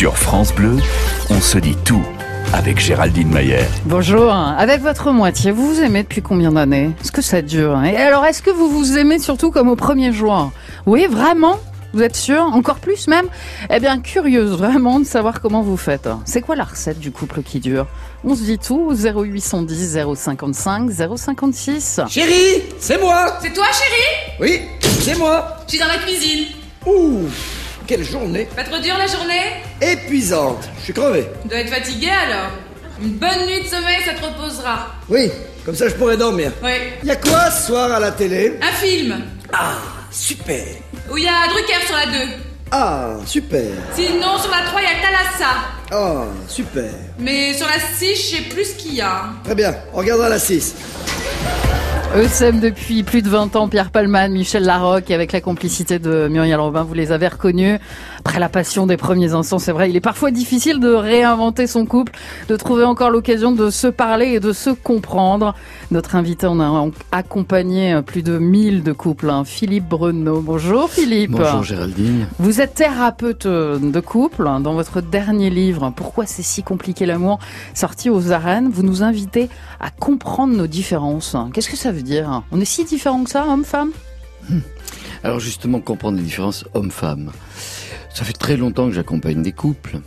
Sur France Bleu, on se dit tout avec Géraldine Mayer. Bonjour. Avec votre moitié, vous vous aimez depuis combien d'années? Est-ce que ça dure Et alors, est-ce que vous vous aimez surtout comme au premier jour? Oui, vraiment? Vous êtes sûr? Encore plus même? Eh bien, curieuse vraiment de savoir comment vous faites. C'est quoi la recette du couple qui dure? On se dit tout 0810 055 056. Chérie, c'est moi. C'est toi, chérie? Oui, c'est moi. Je suis dans la cuisine. Ouh, quelle journée Pas trop dur la journée Épuisante, je suis crevé. Tu dois être fatigué alors. Une bonne nuit de sommeil, ça te reposera. Oui, comme ça je pourrais dormir. Oui. Y a quoi ce soir à la télé Un film Ah, super où y a Drucker sur la 2. Ah, super Sinon, sur la 3, il y a Thalassa. Ah, super Mais sur la 6, je sais plus ce qu'il y a. Très bien, on regardera la 6. ESM depuis plus de 20 ans, Pierre Palman, Michel Larocque, et avec la complicité de Muriel Robin, vous les avez reconnus. Après la passion des premiers instants, c'est vrai, il est parfois difficile de réinventer son couple, de trouver encore l'occasion de se parler et de se comprendre. Notre invité en a accompagné plus de 1000 de couples, hein. Philippe Bruno. Bonjour Philippe. Bonjour Géraldine. Vous êtes thérapeute de couple. Hein. Dans votre dernier livre, Pourquoi c'est si compliqué l'amour, sorti aux arènes, vous nous invitez à comprendre nos différences. Qu'est-ce que ça veut dire On est si différents que ça, homme-femme hmm. Alors justement, comprendre les différences homme-femme. Ça fait très longtemps que j'accompagne des couples.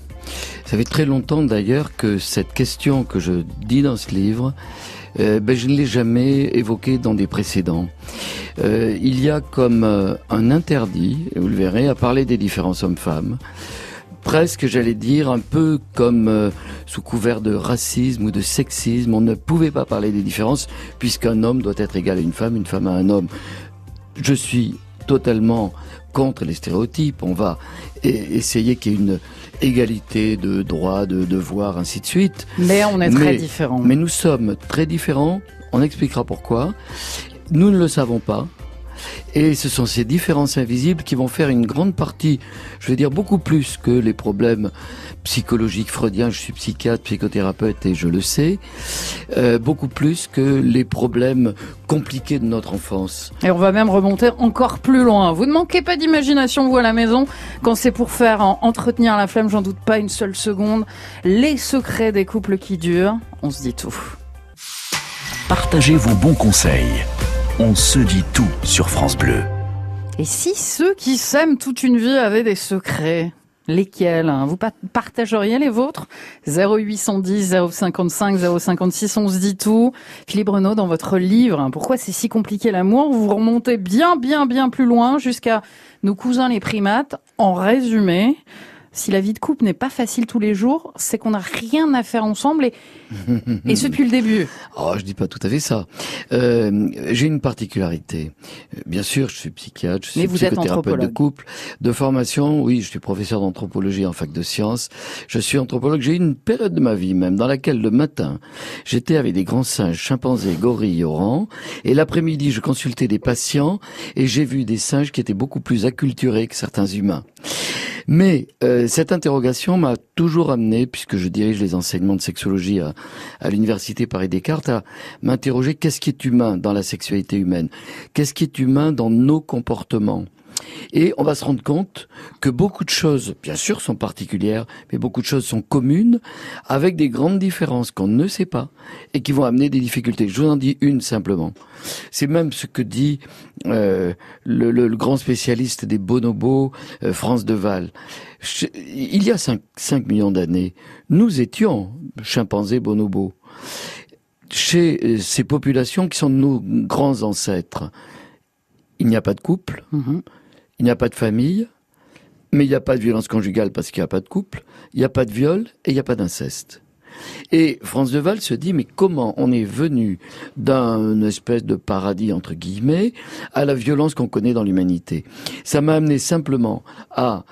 Ça fait très longtemps d'ailleurs que cette question que je dis dans ce livre, euh, ben, je ne l'ai jamais évoquée dans des précédents. Euh, il y a comme euh, un interdit, vous le verrez, à parler des différences hommes-femmes presque, j'allais dire, un peu comme euh, sous couvert de racisme ou de sexisme. On ne pouvait pas parler des différences puisqu'un homme doit être égal à une femme, une femme à un homme. Je suis totalement contre les stéréotypes. On va essayer qu'il y ait une égalité de droits, de devoirs, ainsi de suite. Mais on est très différents. Mais nous sommes très différents. On expliquera pourquoi. Nous ne le savons pas. Et ce sont ces différences invisibles qui vont faire une grande partie, je veux dire beaucoup plus que les problèmes psychologiques freudiens, je suis psychiatre, psychothérapeute et je le sais, euh, beaucoup plus que les problèmes compliqués de notre enfance. Et on va même remonter encore plus loin. Vous ne manquez pas d'imagination, vous, à la maison, quand c'est pour faire entretenir la flamme, j'en doute pas une seule seconde. Les secrets des couples qui durent, on se dit tout. Partagez vos bons conseils. On se dit tout sur France Bleu. Et si ceux qui s'aiment toute une vie avaient des secrets Lesquels hein? Vous partageriez les vôtres? 0810 055 056, on se dit tout. Philippe Renaud, dans votre livre, hein, Pourquoi c'est si compliqué l'amour? Vous remontez bien, bien, bien plus loin jusqu'à nos cousins les primates. En résumé, si la vie de couple n'est pas facile tous les jours, c'est qu'on n'a rien à faire ensemble et, et ce depuis le début. Oh, je dis pas tout à fait ça. Euh, j'ai une particularité. Bien sûr, je suis psychiatre, je suis psychothérapeute de couple. De formation, oui, je suis professeur d'anthropologie en fac de sciences. Je suis anthropologue. J'ai eu une période de ma vie même dans laquelle le matin, j'étais avec des grands singes, chimpanzés, gorilles, orangs, et l'après-midi, je consultais des patients et j'ai vu des singes qui étaient beaucoup plus acculturés que certains humains. Mais euh, cette interrogation m'a toujours amené, puisque je dirige les enseignements de sexologie à, à l'université Paris-Descartes, à m'interroger qu'est-ce qui est humain dans la sexualité humaine? Qu'est-ce qui est humain dans nos comportements? Et on va se rendre compte que beaucoup de choses, bien sûr, sont particulières, mais beaucoup de choses sont communes, avec des grandes différences qu'on ne sait pas et qui vont amener des difficultés. Je vous en dis une simplement. C'est même ce que dit euh, le, grand spécialiste des bonobos, euh, France Deval. il y a 5, 5 millions d'années, nous étions chimpanzés bonobos. Chez euh, ces populations qui sont nos grands ancêtres, il n'y a pas de couple. Mm-hmm. Il n'y a pas de famille, mais il n'y a pas de violence conjugale parce qu'il n'y a pas de couple, il n'y a pas de viol et il n'y a pas d'inceste. Et France Deval se dit, mais comment on est venu d'un espèce de paradis, entre guillemets, à la violence qu'on connaît dans l'humanité? Ça m'a amené simplement à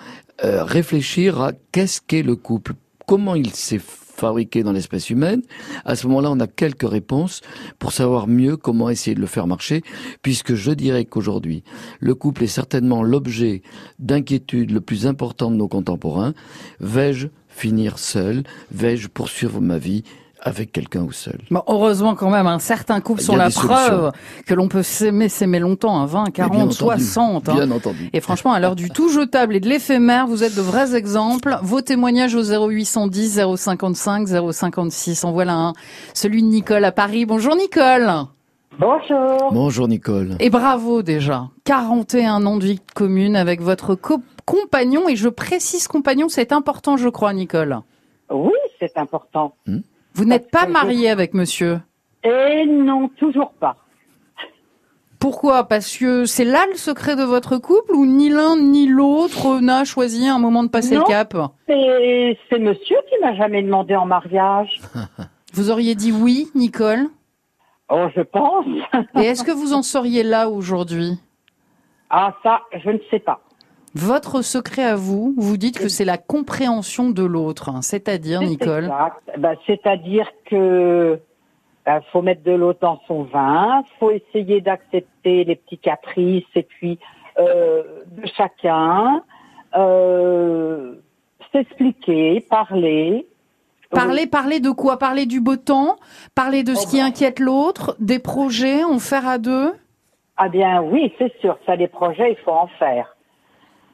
euh, réfléchir à qu'est-ce qu'est le couple, comment il s'est fabriqué dans l'espèce humaine, à ce moment-là, on a quelques réponses pour savoir mieux comment essayer de le faire marcher, puisque je dirais qu'aujourd'hui, le couple est certainement l'objet d'inquiétude le plus important de nos contemporains. Vais-je finir seul? Vais-je poursuivre ma vie? Avec quelqu'un ou seul. Bon, heureusement quand même, un certain couple sont la preuve que l'on peut s'aimer, s'aimer longtemps, à 20, 40, 60. Bien entendu. Et franchement, à l'heure du tout jetable et de l'éphémère, vous êtes de vrais exemples. Vos témoignages au 0810 055 056. En voilà un. Celui de Nicole à Paris. Bonjour Nicole. Bonjour. Bonjour Nicole. Et bravo déjà. 41 ans de vie commune avec votre compagnon. Et je précise compagnon, c'est important je crois Nicole. Oui, c'est important. Hmm. Vous n'êtes pas marié avec monsieur Eh non, toujours pas. Pourquoi? Parce que c'est là le secret de votre couple ou ni l'un ni l'autre n'a choisi un moment de passer le cap? C'est monsieur qui m'a jamais demandé en mariage. Vous auriez dit oui, Nicole? Oh, je pense. Et est-ce que vous en seriez là aujourd'hui? Ah, ça, je ne sais pas. Votre secret à vous, vous dites que c'est la compréhension de l'autre, hein. c'est-à-dire, Nicole bah, C'est-à-dire que bah, faut mettre de l'eau dans son vin, faut essayer d'accepter les petits caprices et puis euh, de chacun, euh, s'expliquer, parler. Parler, parler de quoi? Parler du beau temps? Parler de ce qui oh, bah. inquiète l'autre? Des projets? En faire à deux? Ah bien oui, c'est sûr, ça les projets, il faut en faire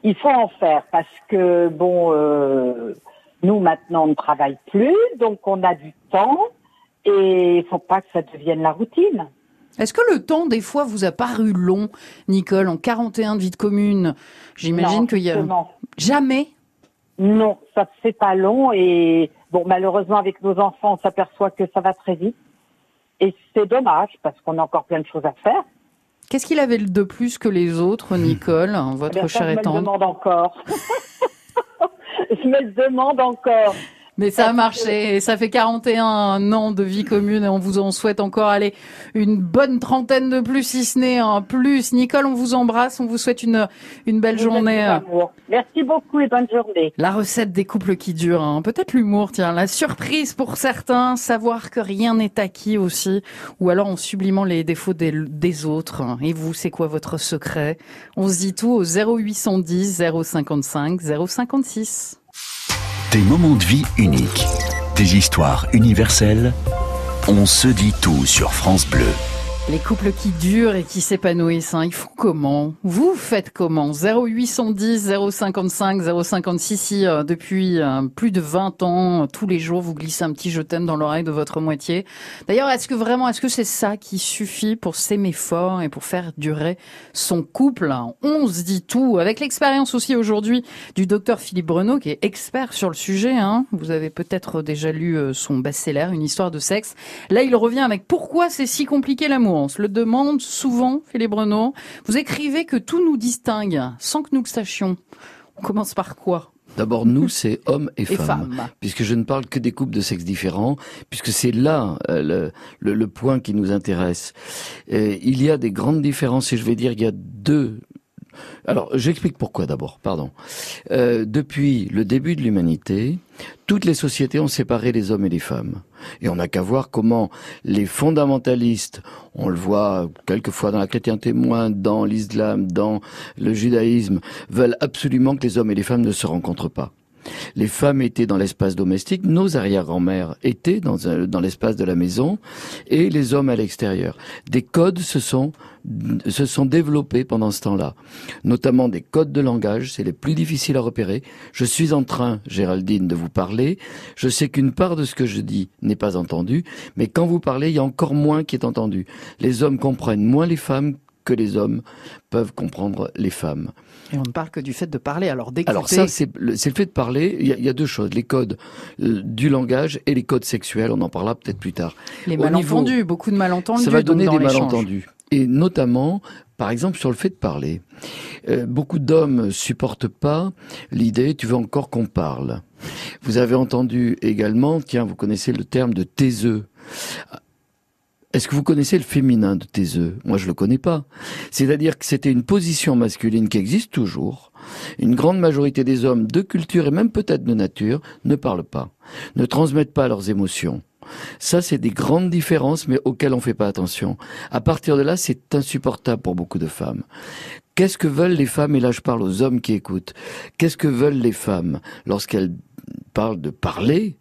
il faut en faire parce que bon, euh, nous maintenant on ne travaille plus, donc on a du temps et il faut pas que ça devienne la routine. Est-ce que le temps, des fois, vous a paru long, Nicole, en 41 de vie de commune? J'imagine qu'il y a... Jamais Non, ça c'est pas long et bon, malheureusement, avec nos enfants, on s'aperçoit que ça va très vite. Et c'est dommage parce qu'on a encore plein de choses à faire. Qu'est-ce qu'il avait de plus que les autres, Nicole, votre eh chère étante Je me demande encore. je me demande encore. Mais ça a marché. ça fait 41 ans de vie commune et on vous en souhaite encore aller une bonne trentaine de plus, si ce n'est un plus. Nicole, on vous embrasse. On vous souhaite une, une belle journée. Merci beaucoup et bonne journée. La recette des couples qui durent. Hein. Peut-être l'humour, tiens. La surprise pour certains. Savoir que rien n'est acquis aussi. Ou alors en sublimant les défauts des, des autres. Et vous, c'est quoi votre secret? On se dit tout au 0810 055 056. Des moments de vie uniques, des histoires universelles. On se dit tout sur France Bleu. Les couples qui durent et qui s'épanouissent, hein, ils font comment Vous faites comment 0810 055 056 si euh, depuis euh, plus de 20 ans, tous les jours, vous glissez un petit je t'aime dans l'oreille de votre moitié. D'ailleurs, est-ce que vraiment, est-ce que c'est ça qui suffit pour s'aimer fort et pour faire durer son couple? On se dit tout. Avec l'expérience aussi aujourd'hui du docteur Philippe Breneau, qui est expert sur le sujet. Hein. Vous avez peut-être déjà lu euh, son best-seller, Une histoire de sexe. Là, il revient avec pourquoi c'est si compliqué l'amour? On se le demande souvent, Philippe Renaud. Vous écrivez que tout nous distingue, sans que nous le sachions. On commence par quoi D'abord, nous, c'est hommes et, femmes, puisque je ne parle que des couples de sexes différents, puisque c'est là euh, le, point qui nous intéresse. il y a des grandes différences, et je vais dire, il y a deux alors, j'explique pourquoi d'abord, pardon. Euh, depuis le début de l'humanité, toutes les sociétés ont séparé les hommes et les femmes. Et on n'a qu'à voir comment les fondamentalistes, on le voit quelquefois dans la chrétienté moins, dans l'islam, dans le judaïsme, veulent absolument que les hommes et les femmes ne se rencontrent pas. Les femmes étaient dans l'espace domestique, nos arrière-grand-mères étaient dans, dans l'espace de la maison, et les hommes à l'extérieur. Des codes se sont se sont développés pendant ce temps-là, notamment des codes de langage, c'est les plus difficiles à repérer. Je suis en train, Géraldine, de vous parler. Je sais qu'une part de ce que je dis n'est pas entendu, mais quand vous parlez, il y a encore moins qui est entendu. Les hommes comprennent moins les femmes que les hommes peuvent comprendre les femmes. Et on ne parle que du fait de parler, alors. Alors ça, c'est le, fait de parler. Il y, a, deux choses, les codes euh, du langage et les codes sexuels. On en parlera peut-être plus tard. Les malentendus, beaucoup de malentendus. Ça va donner des malentendus. Et notamment, par exemple, sur le fait de parler. Euh, beaucoup d'hommes supportent pas l'idée, tu veux encore qu'on parle. Vous avez entendu également, tiens, vous connaissez le terme de taiseux. Est-ce que vous connaissez le féminin de Théseux Moi, je le connais pas. C'est-à-dire que c'était une position masculine qui existe toujours. Une grande majorité des hommes de culture et même peut-être de nature ne parlent pas, ne transmettent pas leurs émotions. Ça, c'est des grandes différences, mais auxquelles on ne fait pas attention. À partir de là, c'est insupportable pour beaucoup de femmes. Qu'est-ce que veulent les femmes Et là, je parle aux hommes qui écoutent. Qu'est-ce que veulent les femmes lorsqu'elles parle de parler,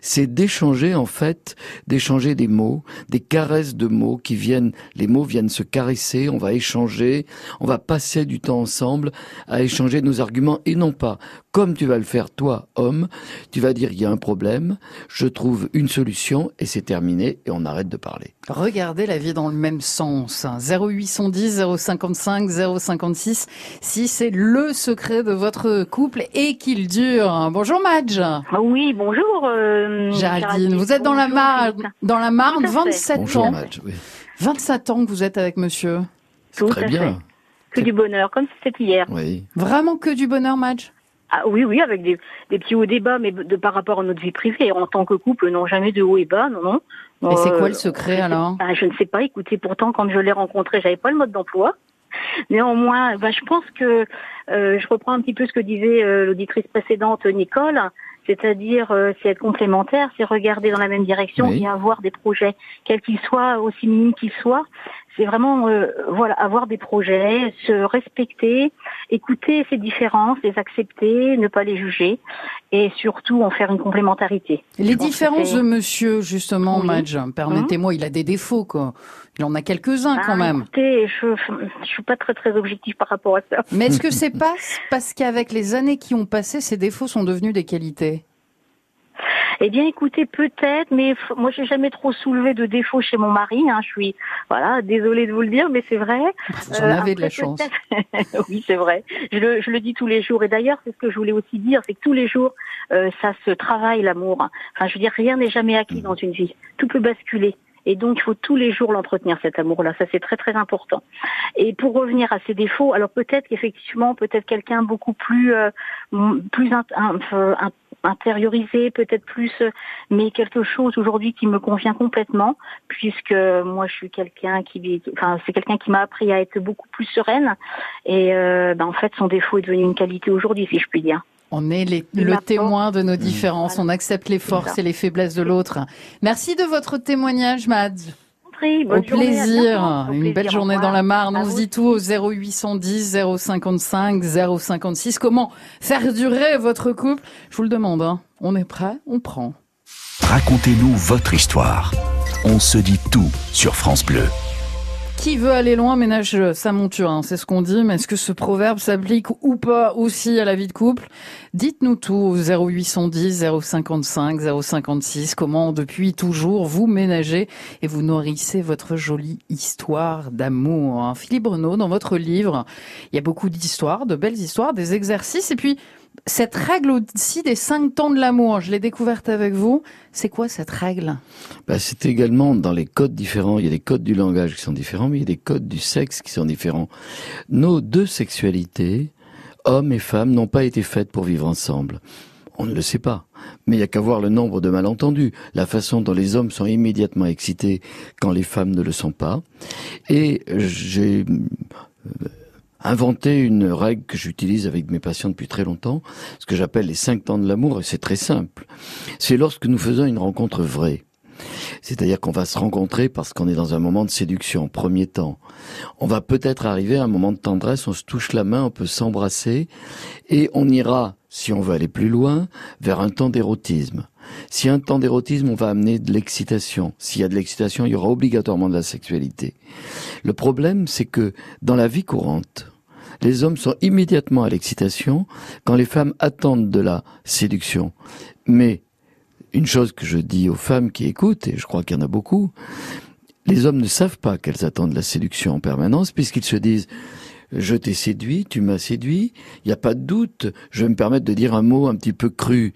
c'est d'échanger en fait, d'échanger des mots, des caresses de mots qui viennent, les mots viennent se caresser, on va échanger, on va passer du temps ensemble à échanger nos arguments et non pas comme tu vas le faire toi, homme, tu vas dire il y a un problème, je trouve une solution et c'est terminé et on arrête de parler. Regardez la vie dans le même sens. 0810 055 056 si c'est le secret de votre couple et qu'il dure. Bonjour Madge. Ah oui, bonjour. Euh, Géraldine, vous êtes dans la Marne, dans la Marne, 27 bonjour, ans. Madge, oui. 27 ans que vous êtes avec monsieur. Tout très bien. Que du bonheur, comme c'était hier. Oui. Vraiment que du bonheur, Madge ah, oui, oui, avec des, des petits hauts et bas, mais de par rapport à notre vie privée. En tant que couple, non, jamais de hauts et bas, non, non. Et c'est quoi le euh, secret alors? ah, Je ne sais pas. Écoutez, pourtant, quand je l'ai rencontré, j'avais pas le mode d'emploi. Néanmoins, bah, je pense que euh, je reprends un petit peu ce que disait euh, l'auditrice précédente, Nicole. C'est-à-dire, euh, c'est être complémentaire, c'est regarder dans la même direction et avoir des projets, quels qu'ils soient, aussi minimes qu'ils soient. C'est vraiment, euh, voilà, avoir des projets, se respecter, écouter ces différences, les accepter, ne pas les juger, et surtout en faire une complémentarité. Les différences de Monsieur, justement, Madge, permettez-moi, il a des défauts, quoi. Il en a quelques-uns quand ah, même. Écoutez, je, je suis pas très très objectif par rapport à ça. Mais est-ce que c'est pas parce qu'avec les années qui ont passé, ces défauts sont devenus des qualités? Eh bien, écoutez, peut-être, mais moi, j'ai jamais trop soulevé de défauts chez mon mari. Hein. Je suis, voilà, désolée de vous le dire, mais c'est vrai. Vous en avez de la chance. oui, c'est vrai. Je le, je le, dis tous les jours. Et d'ailleurs, c'est ce que je voulais aussi dire, c'est que tous les jours, euh, ça se travaille l'amour. Enfin, je veux dire, rien n'est jamais acquis mmh. dans une vie. Tout peut basculer. Et donc, il faut tous les jours l'entretenir, cet amour-là. Ça, c'est très, très important. Et pour revenir à ses défauts, alors peut-être qu'effectivement, peut-être quelqu'un beaucoup plus, euh, plus intériorisé, peut-être plus, mais quelque chose aujourd'hui qui me convient complètement, puisque moi, je suis quelqu'un qui, enfin, c'est quelqu'un qui m'a appris à être beaucoup plus sereine. Et euh, ben, en fait, son défaut est devenu une qualité aujourd'hui, si je puis dire. On est le témoin de nos différences. On accepte les forces et les faiblesses de l'autre. Merci de votre témoignage, Mads. Au plaisir. Une belle journée dans la Marne. On se dit tout au 0810 055 056. Comment faire durer votre couple? Je vous le demande. Hein. On est prêt On prend. Racontez-nous votre histoire. On se dit tout sur France Bleu. Qui veut aller loin ménage sa monture, hein, c'est ce qu'on dit, mais est-ce que ce proverbe s'applique ou pas aussi à la vie de couple? Dites-nous tout au 0810 055 056, comment depuis toujours vous ménagez et vous nourrissez votre jolie histoire d'amour. Hein. Philippe Renaud, dans votre livre, il y a beaucoup d'histoires, de belles histoires, des exercices et puis cette règle aussi des cinq temps de l'amour, je l'ai découverte avec vous. C'est quoi cette règle? Bah, C'est également dans les codes différents. Il y a des codes du langage qui sont différents, mais il y a des codes du sexe qui sont différents. Nos deux sexualités, hommes et femmes, n'ont pas été faites pour vivre ensemble. On ne le sait pas. Mais il y a qu'à voir le nombre de malentendus, la façon dont les hommes sont immédiatement excités quand les femmes ne le sont pas. Et j'ai inventé une règle que j'utilise avec mes patients depuis très longtemps, ce que j'appelle les cinq temps de l'amour, et c'est très simple. C'est lorsque nous faisons une rencontre vraie. C'est-à-dire qu'on va se rencontrer parce qu'on est dans un moment de séduction, premier temps. On va peut-être arriver à un moment de tendresse, on se touche la main, on peut s'embrasser, et on ira, si on veut aller plus loin, vers un temps d'érotisme. Si un temps d'érotisme, on va amener de l'excitation. S'il y a de l'excitation, il y aura obligatoirement de la sexualité. Le problème, c'est que dans la vie courante, les hommes sont immédiatement à l'excitation quand les femmes attendent de la séduction. Mais une chose que je dis aux femmes qui écoutent, et je crois qu'il y en a beaucoup, les hommes ne savent pas qu'elles attendent la séduction en permanence puisqu'ils se disent je t'ai séduit, tu m'as séduit, il n'y a pas de doute, je vais me permettre de dire un mot un petit peu cru.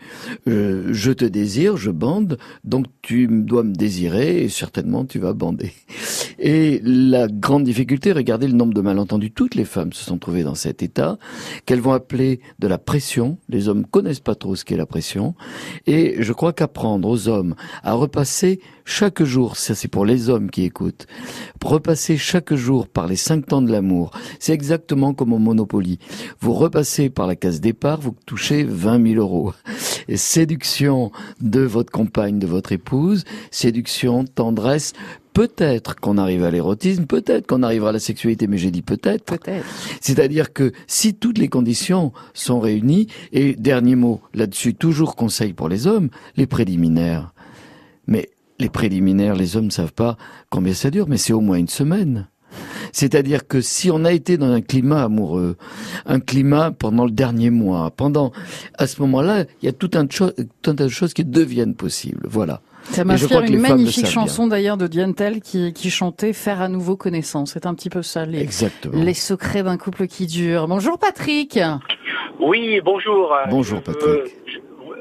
Euh, je te désire, je bande, donc tu dois me désirer et certainement tu vas bander. Et la grande difficulté, regardez le nombre de malentendus, toutes les femmes se sont trouvées dans cet état, qu'elles vont appeler de la pression, les hommes connaissent pas trop ce qu'est la pression, et je crois qu'apprendre aux hommes à repasser chaque jour, ça c'est pour les hommes qui écoutent, repasser chaque jour par les cinq temps de l'amour, c'est exactement comme au Monopoly. Vous repassez par la case départ, vous touchez 20 000 euros. Et séduction de votre compagne, de votre épouse, séduction, tendresse, peut-être qu'on arrive à l'érotisme, peut-être qu'on arrivera à la sexualité, mais j'ai dit peut-être. Peut-être. C'est-à-dire que si toutes les conditions sont réunies, et dernier mot là-dessus, toujours conseil pour les hommes, les préliminaires. Mais les préliminaires, les hommes ne savent pas combien ça dure, mais c'est au moins une semaine. C'est-à-dire que si on a été dans un climat amoureux, un climat pendant le dernier mois, pendant, à ce moment-là, il y a tout un, tas de choses qui deviennent possibles. Voilà. Ça m'inspire une magnifique chanson d'ailleurs de Diane qui, qui chantait Faire à nouveau connaissance. C'est un petit peu ça, les, les secrets d'un couple qui dure. Bonjour Patrick. Oui, bonjour. Bonjour Patrick. Euh,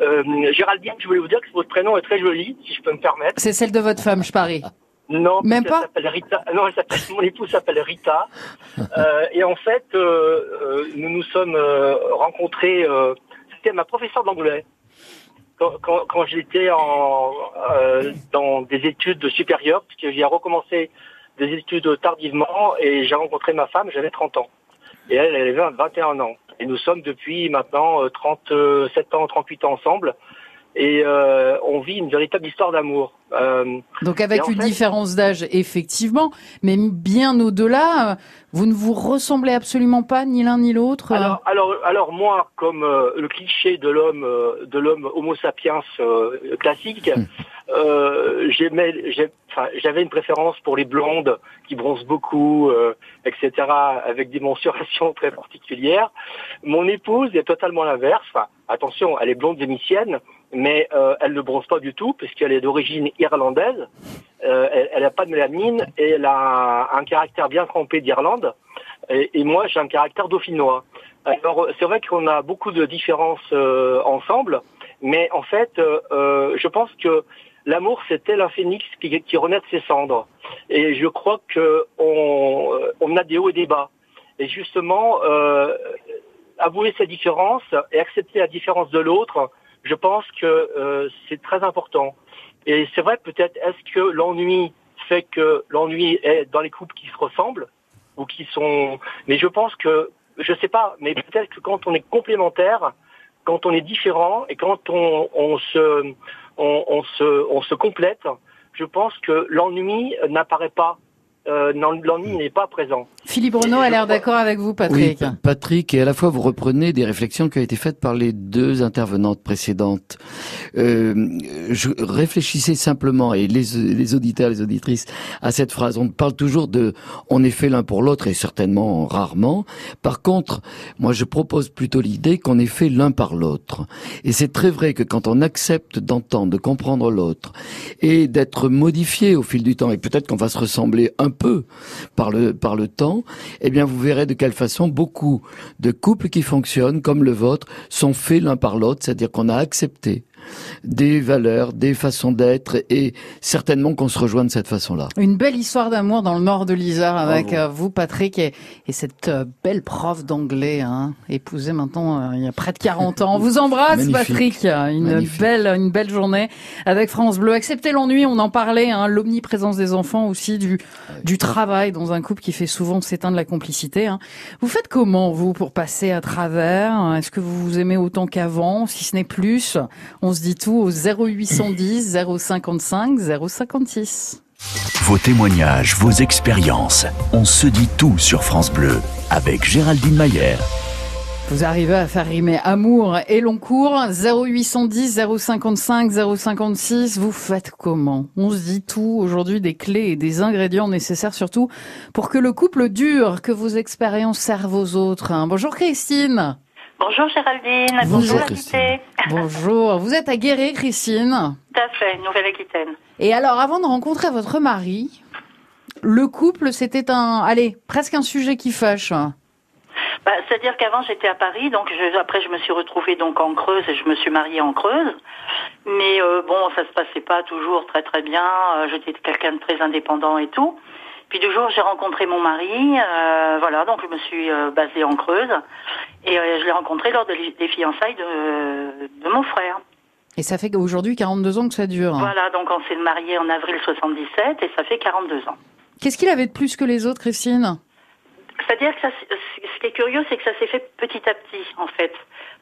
euh, Géraldine, je voulais vous dire que votre prénom est très joli, si je peux me permettre. C'est celle de votre femme, je parie. Non, même pas. Rita. Non, elle s'appelle, mon épouse s'appelle Rita. Euh, et en fait, euh, euh, nous nous sommes euh, rencontrés. C'était ma professeure d'anglais quand, quand, quand j'étais en dans des études supérieures, puisque j'ai recommencé des études tardivement, et j'ai rencontré ma femme. J'avais 30 ans, et elle, elle avait 21 ans. Et nous sommes depuis maintenant 37 ans, 38 ans ensemble et euh, on vit une véritable histoire d'amour. Euh, Donc avec une différence d'âge, effectivement, mais bien au-delà, vous ne vous ressemblez absolument pas ni l'un ni l'autre. Alors, alors, alors moi, comme euh, le cliché de l'homme, euh, de l'homme Homo sapiens euh, classique, j'aimais, j'avais une préférence pour les blondes qui bronzent beaucoup, etc., avec des mensurations très particulières. Mon épouse est totalement l'inverse. attention, elle est blonde vénitienne, mais euh, elle ne bronze pas du tout puisqu'elle est d'origine irlandaise. Euh, elle n'a pas de mélanine et elle a un caractère bien trempé d'Irlande. Et, moi, j'ai un caractère dauphinois. Alors, c'est vrai qu'on a beaucoup de différences euh, ensemble, mais en fait, je pense que l'amour, c'était un phénix qui, qui, renaît de ses cendres. Et je crois que on, on a des hauts et des bas. Et justement, avouer ses différences et accepter la différence de l'autre, je pense que euh, c'est très important. Et c'est vrai, peut-être, est-ce que l'ennui fait que l'ennui est dans les couples qui se ressemblent ou qui sont... Mais je pense que, je sais pas, mais peut-être que quand on est complémentaire, quand on est différent et quand on, se, se complète, je pense que l'ennui n'apparaît pas euh, l'ennui n'est pas présent. Philippe Renaud a l'air d'accord avec vous, Patrick. Oui, Patrick, et à la fois vous reprenez des réflexions qui ont été faites par les deux intervenantes précédentes. Euh, je réfléchissais simplement, et les, les auditeurs, les auditrices, à cette phrase. On parle toujours de on est fait l'un pour l'autre, et certainement rarement. Par contre, moi je propose plutôt l'idée qu'on est fait l'un par l'autre. Et c'est très vrai que quand on accepte d'entendre, de comprendre l'autre, et d'être modifié au fil du temps, et peut-être qu'on va se ressembler un peu par le, par le temps, eh bien vous verrez de quelle façon beaucoup de couples qui fonctionnent comme le vôtre sont faits l'un par l'autre, c'est-à-dire qu'on a accepté des valeurs, des façons d'être et certainement qu'on se rejoint de cette façon-là. Une belle histoire d'amour dans le nord de l'Isère avec euh, vous, Patrick, et, cette euh, belle prof d'anglais, hein, épousée maintenant euh, il y a près de 40 ans. On vous embrasse, Patrick. Une belle, une belle journée avec France Bleu. Acceptez l'ennui, on en parlait, hein, l'omniprésence des enfants aussi, du, du travail dans un couple qui fait souvent s'éteindre la complicité. Hein. Vous faites comment, vous, pour passer à travers? Est-ce que vous vous aimez autant qu'avant, si ce n'est plus se dit tout au 0810 055 056. Vos témoignages, vos expériences. On se dit tout sur France Bleu avec Géraldine Mayer. Vous arrivez à faire rimer amour et long cours 0810 055 056. Vous faites comment? On se dit tout aujourd'hui des clés et des ingrédients nécessaires surtout pour que le couple dure, que vos expériences servent aux autres. Bonjour Christine. Bonjour Géraldine. Bonjour, Christine. Bonjour. Vous êtes à Guéret, Christine Tout à fait, Nouvelle-Aquitaine. Et alors, avant de rencontrer votre mari, le couple, c'était un, allez, presque un sujet qui fâche. Bah, C'est-à-dire qu'avant j'étais à Paris, donc je, après je me suis retrouvée donc en Creuse et je me suis mariée en Creuse. Mais euh, bon, ça se passait pas toujours très très bien. Euh, j'étais quelqu'un de très indépendant et tout. Puis deux jours, j'ai rencontré mon mari, euh, voilà, donc je me suis euh, basée en Creuse, et euh, je l'ai rencontré lors des fiançailles de, de mon frère. Et ça fait qu'aujourd'hui 42 ans que ça dure. Voilà, donc on s'est marié en avril 77 et ça fait 42 ans. Qu'est-ce qu'il avait de plus que les autres, Christine? C'est-à-dire que ça, ce qui est curieux, c'est que ça s'est fait petit à petit, en fait,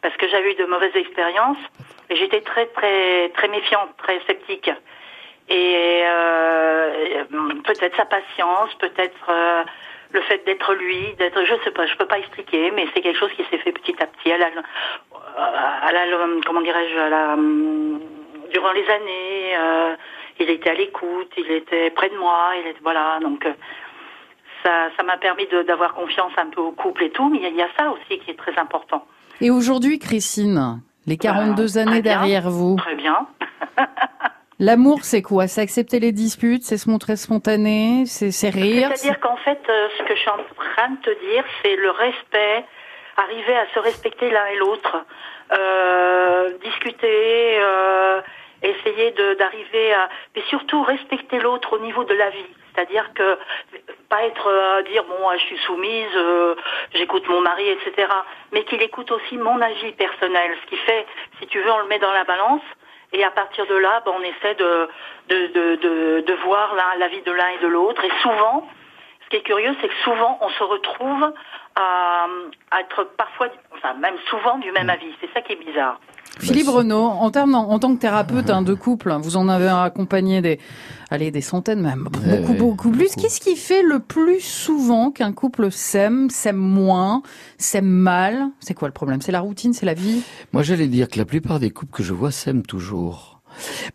parce que j'avais eu de mauvaises expériences et j'étais très très très méfiante, très sceptique. Et euh, peut-être sa patience, peut-être euh, le fait d'être lui, d'être, je sais pas, je peux pas expliquer, mais c'est quelque chose qui s'est fait petit à petit. À la, à la comment dirais-je, à la, durant les années, euh, il était à l'écoute, il était près de moi, il était voilà, donc ça, ça m'a permis d'avoir confiance un peu au couple et tout, mais il y, a ça aussi qui est très important. Et aujourd'hui, Christine, les 42 années derrière vous. Très bien. L'amour, c'est quoi? C'est accepter les disputes, c'est se montrer spontané, c'est rire C'est-à-dire qu'en fait, euh, ce que je suis en train de te dire, c'est le respect, arriver à se respecter l'un et l'autre, euh, discuter, euh, essayer d'arriver à... Mais surtout respecter l'autre au niveau de la vie. C'est-à-dire que pas être à dire bon je suis soumise, j'écoute mon mari, etc. Mais qu'il écoute aussi mon avis personnel. Ce qui fait, si tu veux, on le met dans la balance et à partir de là, ben, on essaie de, de, de, de, voir la, la vie de l'un et de l'autre. Et souvent, ce qui est curieux, c'est que souvent, on se retrouve à, à, être parfois, enfin même souvent du même avis. C'est ça qui est bizarre. Philippe Renaud, en, termes, en, tant que thérapeute hein, de couple, vous en avez accompagné des, allez, des centaines même, beaucoup, beaucoup plus. Qu'est-ce qui fait le plus souvent qu'un couple s'aime, s'aime moins, s'aime mal? C'est quoi le problème? C'est la routine, c'est la vie? Moi, j'allais dire que la plupart des couples que je vois s'aiment toujours.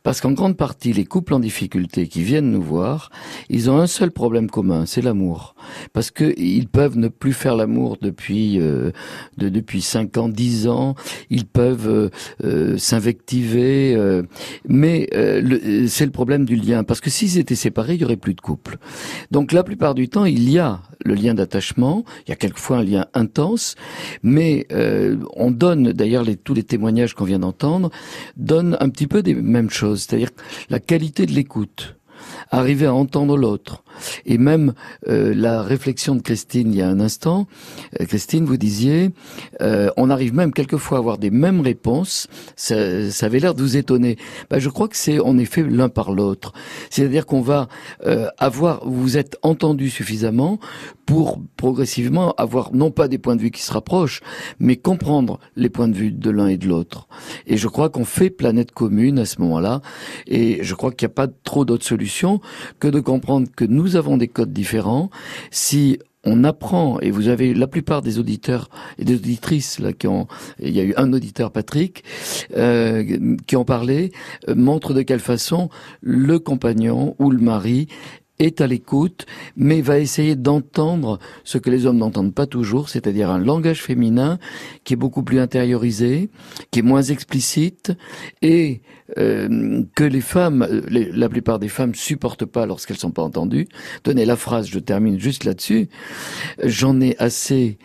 Parce qu'en grande partie, les couples en difficulté qui viennent nous voir, ils ont un seul problème commun, c'est l'amour. Parce que ils peuvent ne plus faire l'amour depuis euh, de, depuis cinq ans, dix ans. Ils peuvent euh, euh, s'invectiver, mais c'est le problème du lien. Parce que s'ils étaient séparés, il y aurait plus de couple. Donc la plupart du temps, il y a le lien d'attachement. Il y a quelquefois un lien intense, mais on donne d'ailleurs tous les témoignages qu'on vient d'entendre donnent un petit peu des même chose, c'est-à-dire la qualité de l'écoute, arriver à entendre l'autre, et même euh, la réflexion de Christine il y a un instant, euh, Christine, vous disiez, euh, on arrive même quelquefois à avoir des mêmes réponses. Ça, ça avait l'air de vous étonner. Ben, je crois que c'est en effet l'un par l'autre. C'est-à-dire qu'on va avoir, vous êtes entendu suffisamment pour progressivement avoir non pas des points de vue qui se rapprochent, mais comprendre les points de vue de l'un et de l'autre. Et je crois qu'on fait planète commune à ce moment-là. Et je crois qu'il n'y a pas trop d'autres solutions que de comprendre que nous avons des codes différents. Si on apprend, et vous avez la plupart des auditeurs et des auditrices là qui il y a eu un auditeur Patrick euh, qui ont parlé, euh, montre de quelle façon le compagnon ou le mari est à l'écoute, mais va essayer d'entendre ce que les hommes n'entendent pas toujours, c'est-à-dire un langage féminin qui est beaucoup plus intériorisé, qui est moins explicite, et euh, que les femmes, la plupart des femmes supportent pas lorsqu'elles sont pas entendues. Tenez la phrase, je termine juste là-dessus. J'en ai assez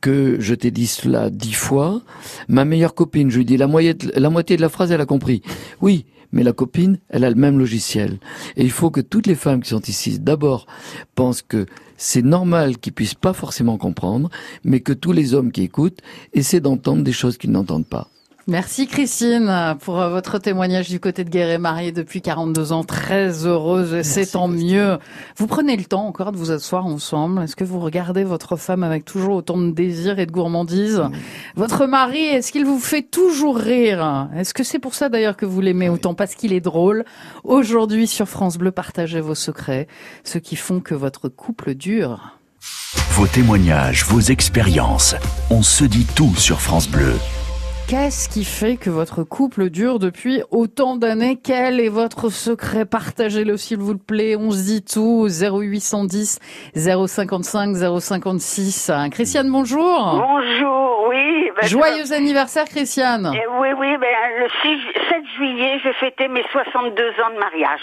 que je t'ai dit cela dix fois. Ma meilleure copine, je lui dis la moitié, la moitié de la phrase, elle a compris. Oui, mais la copine, elle a le même logiciel. Et il faut que toutes les femmes qui sont ici, d'abord, pensent que c'est normal qu'ils puissent pas forcément comprendre, mais que tous les hommes qui écoutent essaient d'entendre des choses qu'ils n'entendent pas. Merci Christine pour votre témoignage du côté de Guéret, mariée depuis 42 ans, très heureuse, c'est tant mieux. Vous prenez le temps encore de vous asseoir ensemble. Est-ce que vous regardez votre femme avec toujours autant de désir et de gourmandise? Votre mari, est-ce qu'il vous fait toujours rire? Est-ce que c'est pour ça d'ailleurs que vous l'aimez autant? Parce qu'il est drôle. Aujourd'hui sur France Bleu, partagez vos secrets, ceux qui font que votre couple dure. Vos témoignages, vos expériences, on se dit tout sur France Bleu. Qu'est-ce qui fait que votre couple dure depuis autant d'années? Quel est votre secret? Partagez-le s'il vous plaît. On se dit tout. 0810 055 056. Christiane, bonjour. Bonjour, oui. Ben, Joyeux anniversaire, Christiane. Eh oui, oui. Ben, le 7 juillet, je fêtais mes 62 ans de mariage.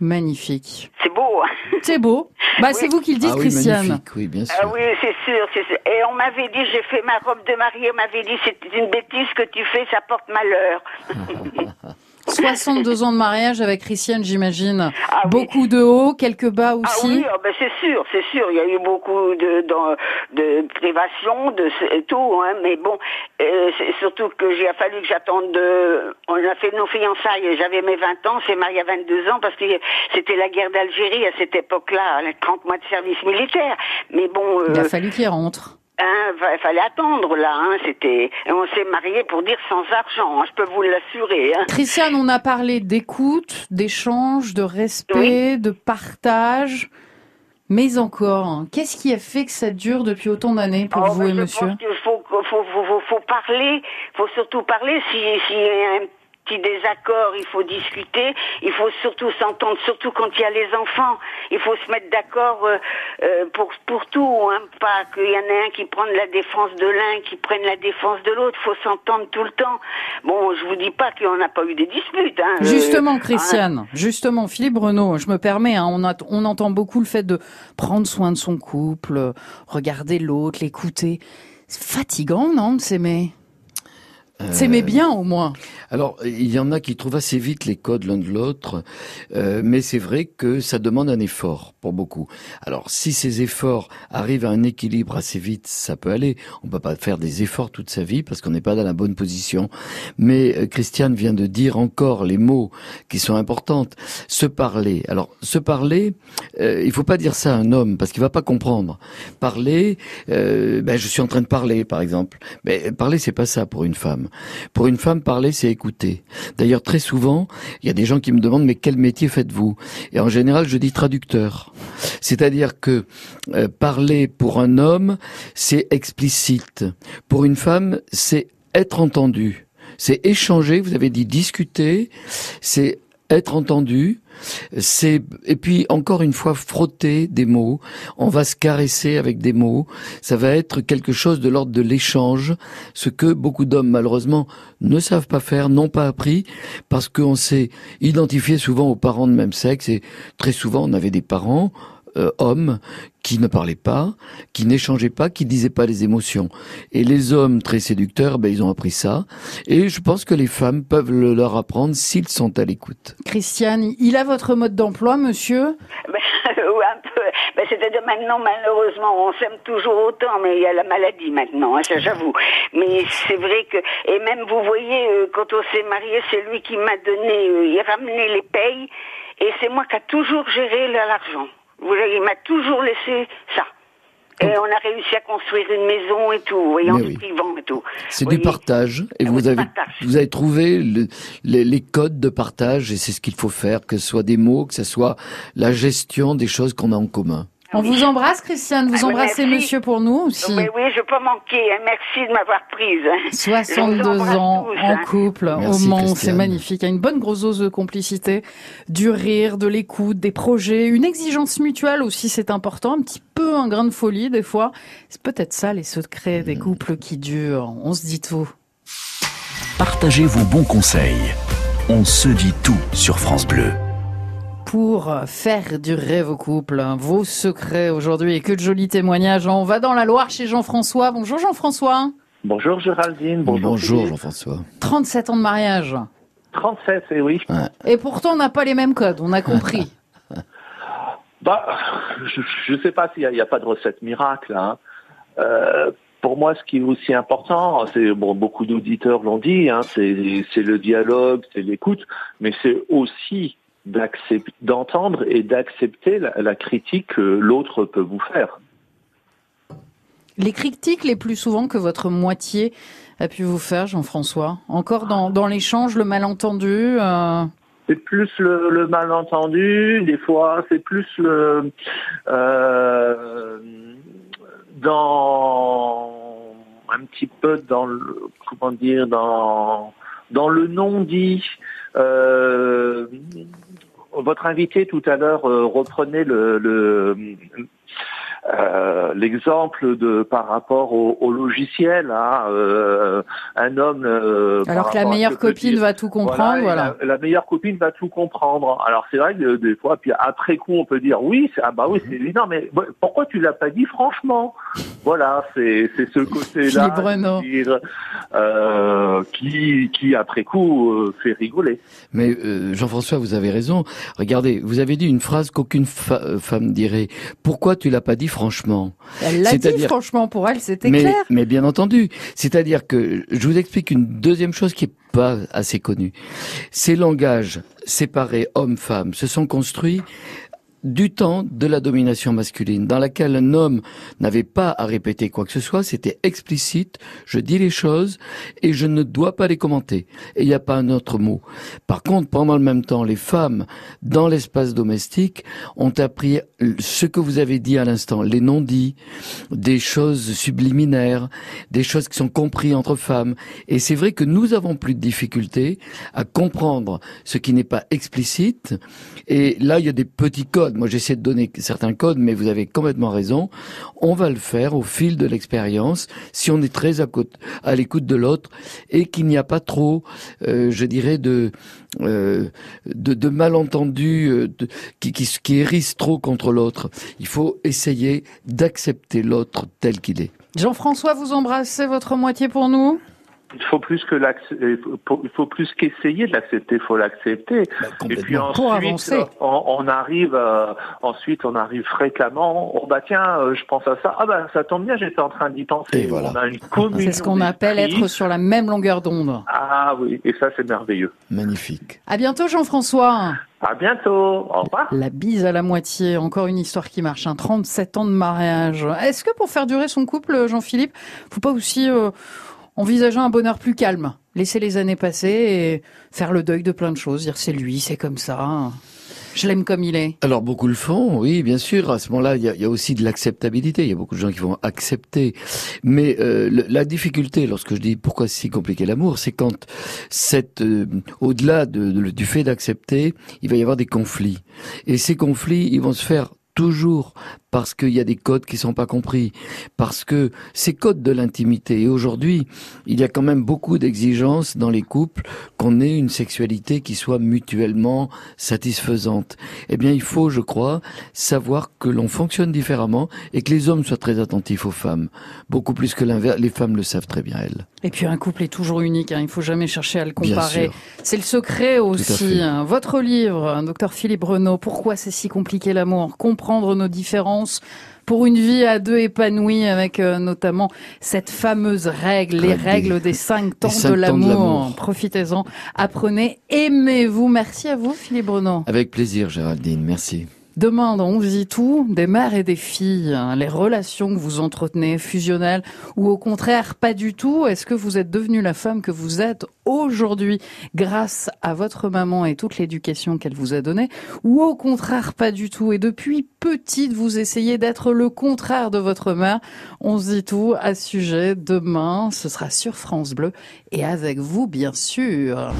Magnifique. C'est beau. Hein. c'est beau. Bah, c'est vous qui le dites, ah Christiane. Oui, bien sûr. Ah oui, c'est sûr, Et on m'avait dit, j'ai fait ma robe de mariée, on m'avait dit, c'est une bêtise que tu fais, ça porte malheur. 62 ans de mariage avec Christiane, j'imagine. Ah beaucoup de hauts, quelques bas ah aussi. Ah oui, ben c'est sûr, c'est sûr. Il y a eu beaucoup de, de, de privation, de tout, hein, mais bon, euh, c'est surtout que j'ai fallu que j'attende. De... On a fait nos fiançailles. J'avais mes 20 ans, c'est marié à 22 ans parce que c'était la guerre d'Algérie à cette époque-là, 30 mois de service militaire. Mais bon. Euh... Il a fallu qu'il rentre. Il fallait attendre là, hein, c'était. On s'est marié pour dire sans argent, hein, je peux vous l'assurer. Hein. Christiane, on a parlé d'écoute, d'échange, de respect, de partage. Mais encore, qu'est-ce qui a fait que ça dure depuis autant d'années pour oh, vous et monsieur Il faut, faut, faut, faut, parler, faut surtout parler si, si un petit désaccord, il faut discuter, il faut surtout s'entendre, surtout quand il y a les enfants. Il faut se mettre d'accord euh, euh, pour pour tout, hein, pas qu'il y en ait un qui prenne la défense de l'un, qui prenne la défense de l'autre. Il faut s'entendre tout le temps. Bon, je vous dis pas qu'on n'a pas eu des disputes. Hein, euh, justement, Christiane, hein. justement, Philippe Renaud, je me permets, hein, on, a, on entend beaucoup le fait de prendre soin de son couple, regarder l'autre, l'écouter. C'est fatigant, non, de s'aimer? S'aimer bien au moins. Alors, il y en a qui trouvent assez vite les codes l'un de l'autre, euh, mais c'est vrai que ça demande un effort pour beaucoup. Alors, si ces efforts arrivent à un équilibre assez vite, ça peut aller. On peut pas faire des efforts toute sa vie parce qu'on n'est pas dans la bonne position. Mais euh, Christiane vient de dire encore les mots qui sont importants. Se parler. Alors, se parler, euh, il faut pas dire ça à un homme parce qu'il va pas comprendre. Parler, euh, ben, je suis en train de parler, par exemple. Mais parler, c'est pas ça pour une femme. Pour une femme, parler, c'est. D'ailleurs, très souvent, il y a des gens qui me demandent mais quel métier faites-vous? Et en général, je dis traducteur. C'est-à-dire que euh, parler pour un homme, c'est explicite. Pour une femme, c'est être entendu. C'est échanger, vous avez dit discuter, c'est être entendu, c'est et puis encore une fois frotter des mots. On va se caresser avec des mots. Ça va être quelque chose de l'ordre de l'échange, ce que beaucoup d'hommes malheureusement ne savent pas faire, n'ont pas appris, parce qu'on s'est identifié souvent aux parents de même sexe et très souvent on avait des parents euh, hommes qui ne parlaient pas, qui n'échangeaient pas, qui disaient pas les émotions. Et les hommes très séducteurs, ben, ils ont appris ça. Et je pense que les femmes peuvent le leur apprendre s'ils sont à l'écoute. Christiane, il a votre mode d'emploi, monsieur? Ben, Un peu. Ben, C'est-à-dire maintenant, malheureusement, on s'aime toujours autant, mais il y a la maladie maintenant, hein, ça j'avoue. Mais c'est vrai que, et même vous voyez, euh, quand on s'est marié, c'est lui qui m'a donné, euh, il ramenait les payes, et c'est moi qui a toujours géré l'argent. Vous voyez, il m'a toujours laissé ça. Et on a réussi à construire une maison et tout, voyant du et tout. C'est du partage. Et vous avez, vous avez trouvé les, codes de partage et c'est ce qu'il faut faire, que ce soit des mots, que ce soit la gestion des choses qu'on a en commun. On vous embrasse, Christiane. Vous ah, embrassez monsieur pour nous aussi. Oui, oui, je peux manquer. Hein. Merci de m'avoir prise. 62 ans, en hein. couple, au Mans. C'est magnifique. Il y a une bonne grosse dose de complicité, du rire, de l'écoute, des projets, une exigence mutuelle aussi, c'est important. Un petit peu un grain de folie, des fois. C'est peut-être ça, les secrets des couples qui durent. On se dit tout. Partagez vos bons conseils. On se dit tout sur France Bleu pour faire durer vos couples, hein, vos secrets aujourd'hui et que de jolis témoignages. On va dans la Loire chez Jean-François. Bonjour Jean-François. Bonjour Géraldine. Bonjour, Jean-François. 37 ans de mariage. 37, et oui. Et pourtant, on n'a pas les mêmes codes, on a compris. bah, je ne sais pas s'il n'y a, pas de recette miracle. Hein. Euh, pour moi, ce qui est aussi important, c'est bon, beaucoup d'auditeurs l'ont dit, hein, c'est le dialogue, c'est l'écoute, mais c'est aussi d'entendre et d'accepter la, critique que l'autre peut vous faire. Les critiques les plus souvent que votre moitié a pu vous faire, Jean-François Encore dans, dans l'échange, le malentendu euh... C'est plus le, malentendu, des fois, c'est plus le... Euh, dans... un petit peu dans le... comment dire dans dans le non-dit, euh, votre invité tout à l'heure euh, reprenait le, le euh, l'exemple de par rapport au, au logiciel, hein, euh, un homme. Euh, Alors que la meilleure copine va tout comprendre, voilà. La, meilleure copine va tout comprendre. Alors c'est vrai que des fois, puis après coup, on peut dire oui, ah bah oui, c'est évident, mais pourquoi tu l'as pas dit franchement? Voilà, c'est c'est ce côté-là euh, qui qui après coup fait rigoler. Mais Jean-François, vous avez raison. Regardez, vous avez dit une phrase qu'aucune femme dirait. Pourquoi tu l'as pas dit franchement. Elle l'a dit franchement pour elle, c'était clair. Mais bien entendu. C'est-à-dire que je vous explique une deuxième chose qui est pas assez connue. Ces langages séparés hommes-femmes se sont construits du temps de la domination masculine, dans laquelle un homme n'avait pas à répéter quoi que ce soit, c'était explicite, je dis les choses et je ne dois pas les commenter. Et il n'y a pas un autre mot. Par contre, pendant le même temps, les femmes, dans l'espace domestique, ont appris ce que vous avez dit à l'instant, les non-dits, des choses subliminaires, des choses qui sont comprises entre femmes. Et c'est vrai que nous avons plus de difficultés à comprendre ce qui n'est pas explicite. Et là, il y a des petits codes. Moi, j'essaie de donner certains codes, mais vous avez complètement raison. On va le faire au fil de l'expérience, si on est très à, l'écoute de l'autre et qu'il n'y a pas trop, euh, je dirais, de, euh, de malentendus euh, qui, qui, qui hérissent trop contre l'autre. Il faut essayer d'accepter l'autre tel qu'il est. Jean-François, vous embrassez votre moitié pour nous il faut plus que il faut plus qu'essayer de l'accepter, il faut l'accepter. Bah, et puis ensuite, on, arrive, euh, ensuite on arrive fréquemment. Oh bah tiens, euh, je pense à ça. Ah bah ça tombe bien, j'étais en train d'y penser. voilà. On a une communion. C'est ce qu'on appelle être sur la même longueur d'onde. Ah oui, et ça c'est merveilleux. Magnifique. À bientôt Jean-François. À bientôt. Au revoir. La bise à la moitié. Encore une histoire qui marche. Un 37 ans de mariage. Est-ce que pour faire durer son couple, Jean-Philippe, faut pas aussi euh, envisageant un bonheur plus calme, laisser les années passer et faire le deuil de plein de choses, dire c'est lui, c'est comme ça. Je l'aime comme il est. Alors beaucoup le font, oui, bien sûr. À ce moment-là, il y a, aussi de l'acceptabilité. Il y a beaucoup de gens qui vont accepter. Mais euh, la difficulté, lorsque je dis pourquoi c'est si compliqué l'amour, c'est quand cette, euh, au-delà du fait d'accepter, il va y avoir des conflits. Et ces conflits, ils vont se faire toujours parce qu'il y a des codes qui sont pas compris, parce que ces codes de l'intimité. Et aujourd'hui, il y a quand même beaucoup d'exigences dans les couples qu'on ait une sexualité qui soit mutuellement satisfaisante. Eh bien, il faut, je crois, savoir que l'on fonctionne différemment et que les hommes soient très attentifs aux femmes, beaucoup plus que l'inverse. Les femmes le savent très bien elles. Et puis un couple est toujours unique. Hein. Il faut jamais chercher à le comparer. C'est le secret aussi. Hein. Votre livre, docteur Philippe Renaud, pourquoi c'est si compliqué l'amour? Comprendre nos différences pour une vie à deux épanouie avec euh, notamment cette fameuse règle, les règles des cinq temps de l'amour. Profitez-en, apprenez, aimez-vous. Merci à vous, Philippe Bruno. Avec plaisir, Géraldine. Merci. Demain, on vous dit tout, des mères et des filles, hein, les relations que vous entretenez, fusionnelles, ou au contraire pas du tout. Est-ce que vous êtes devenue la femme que vous êtes aujourd'hui grâce à votre maman et toute l'éducation qu'elle vous a donnée, ou au contraire pas du tout? Et depuis petite, vous essayez d'être le contraire de votre mère. On se dit tout à ce sujet demain. Ce sera sur France Bleu et avec vous, bien sûr.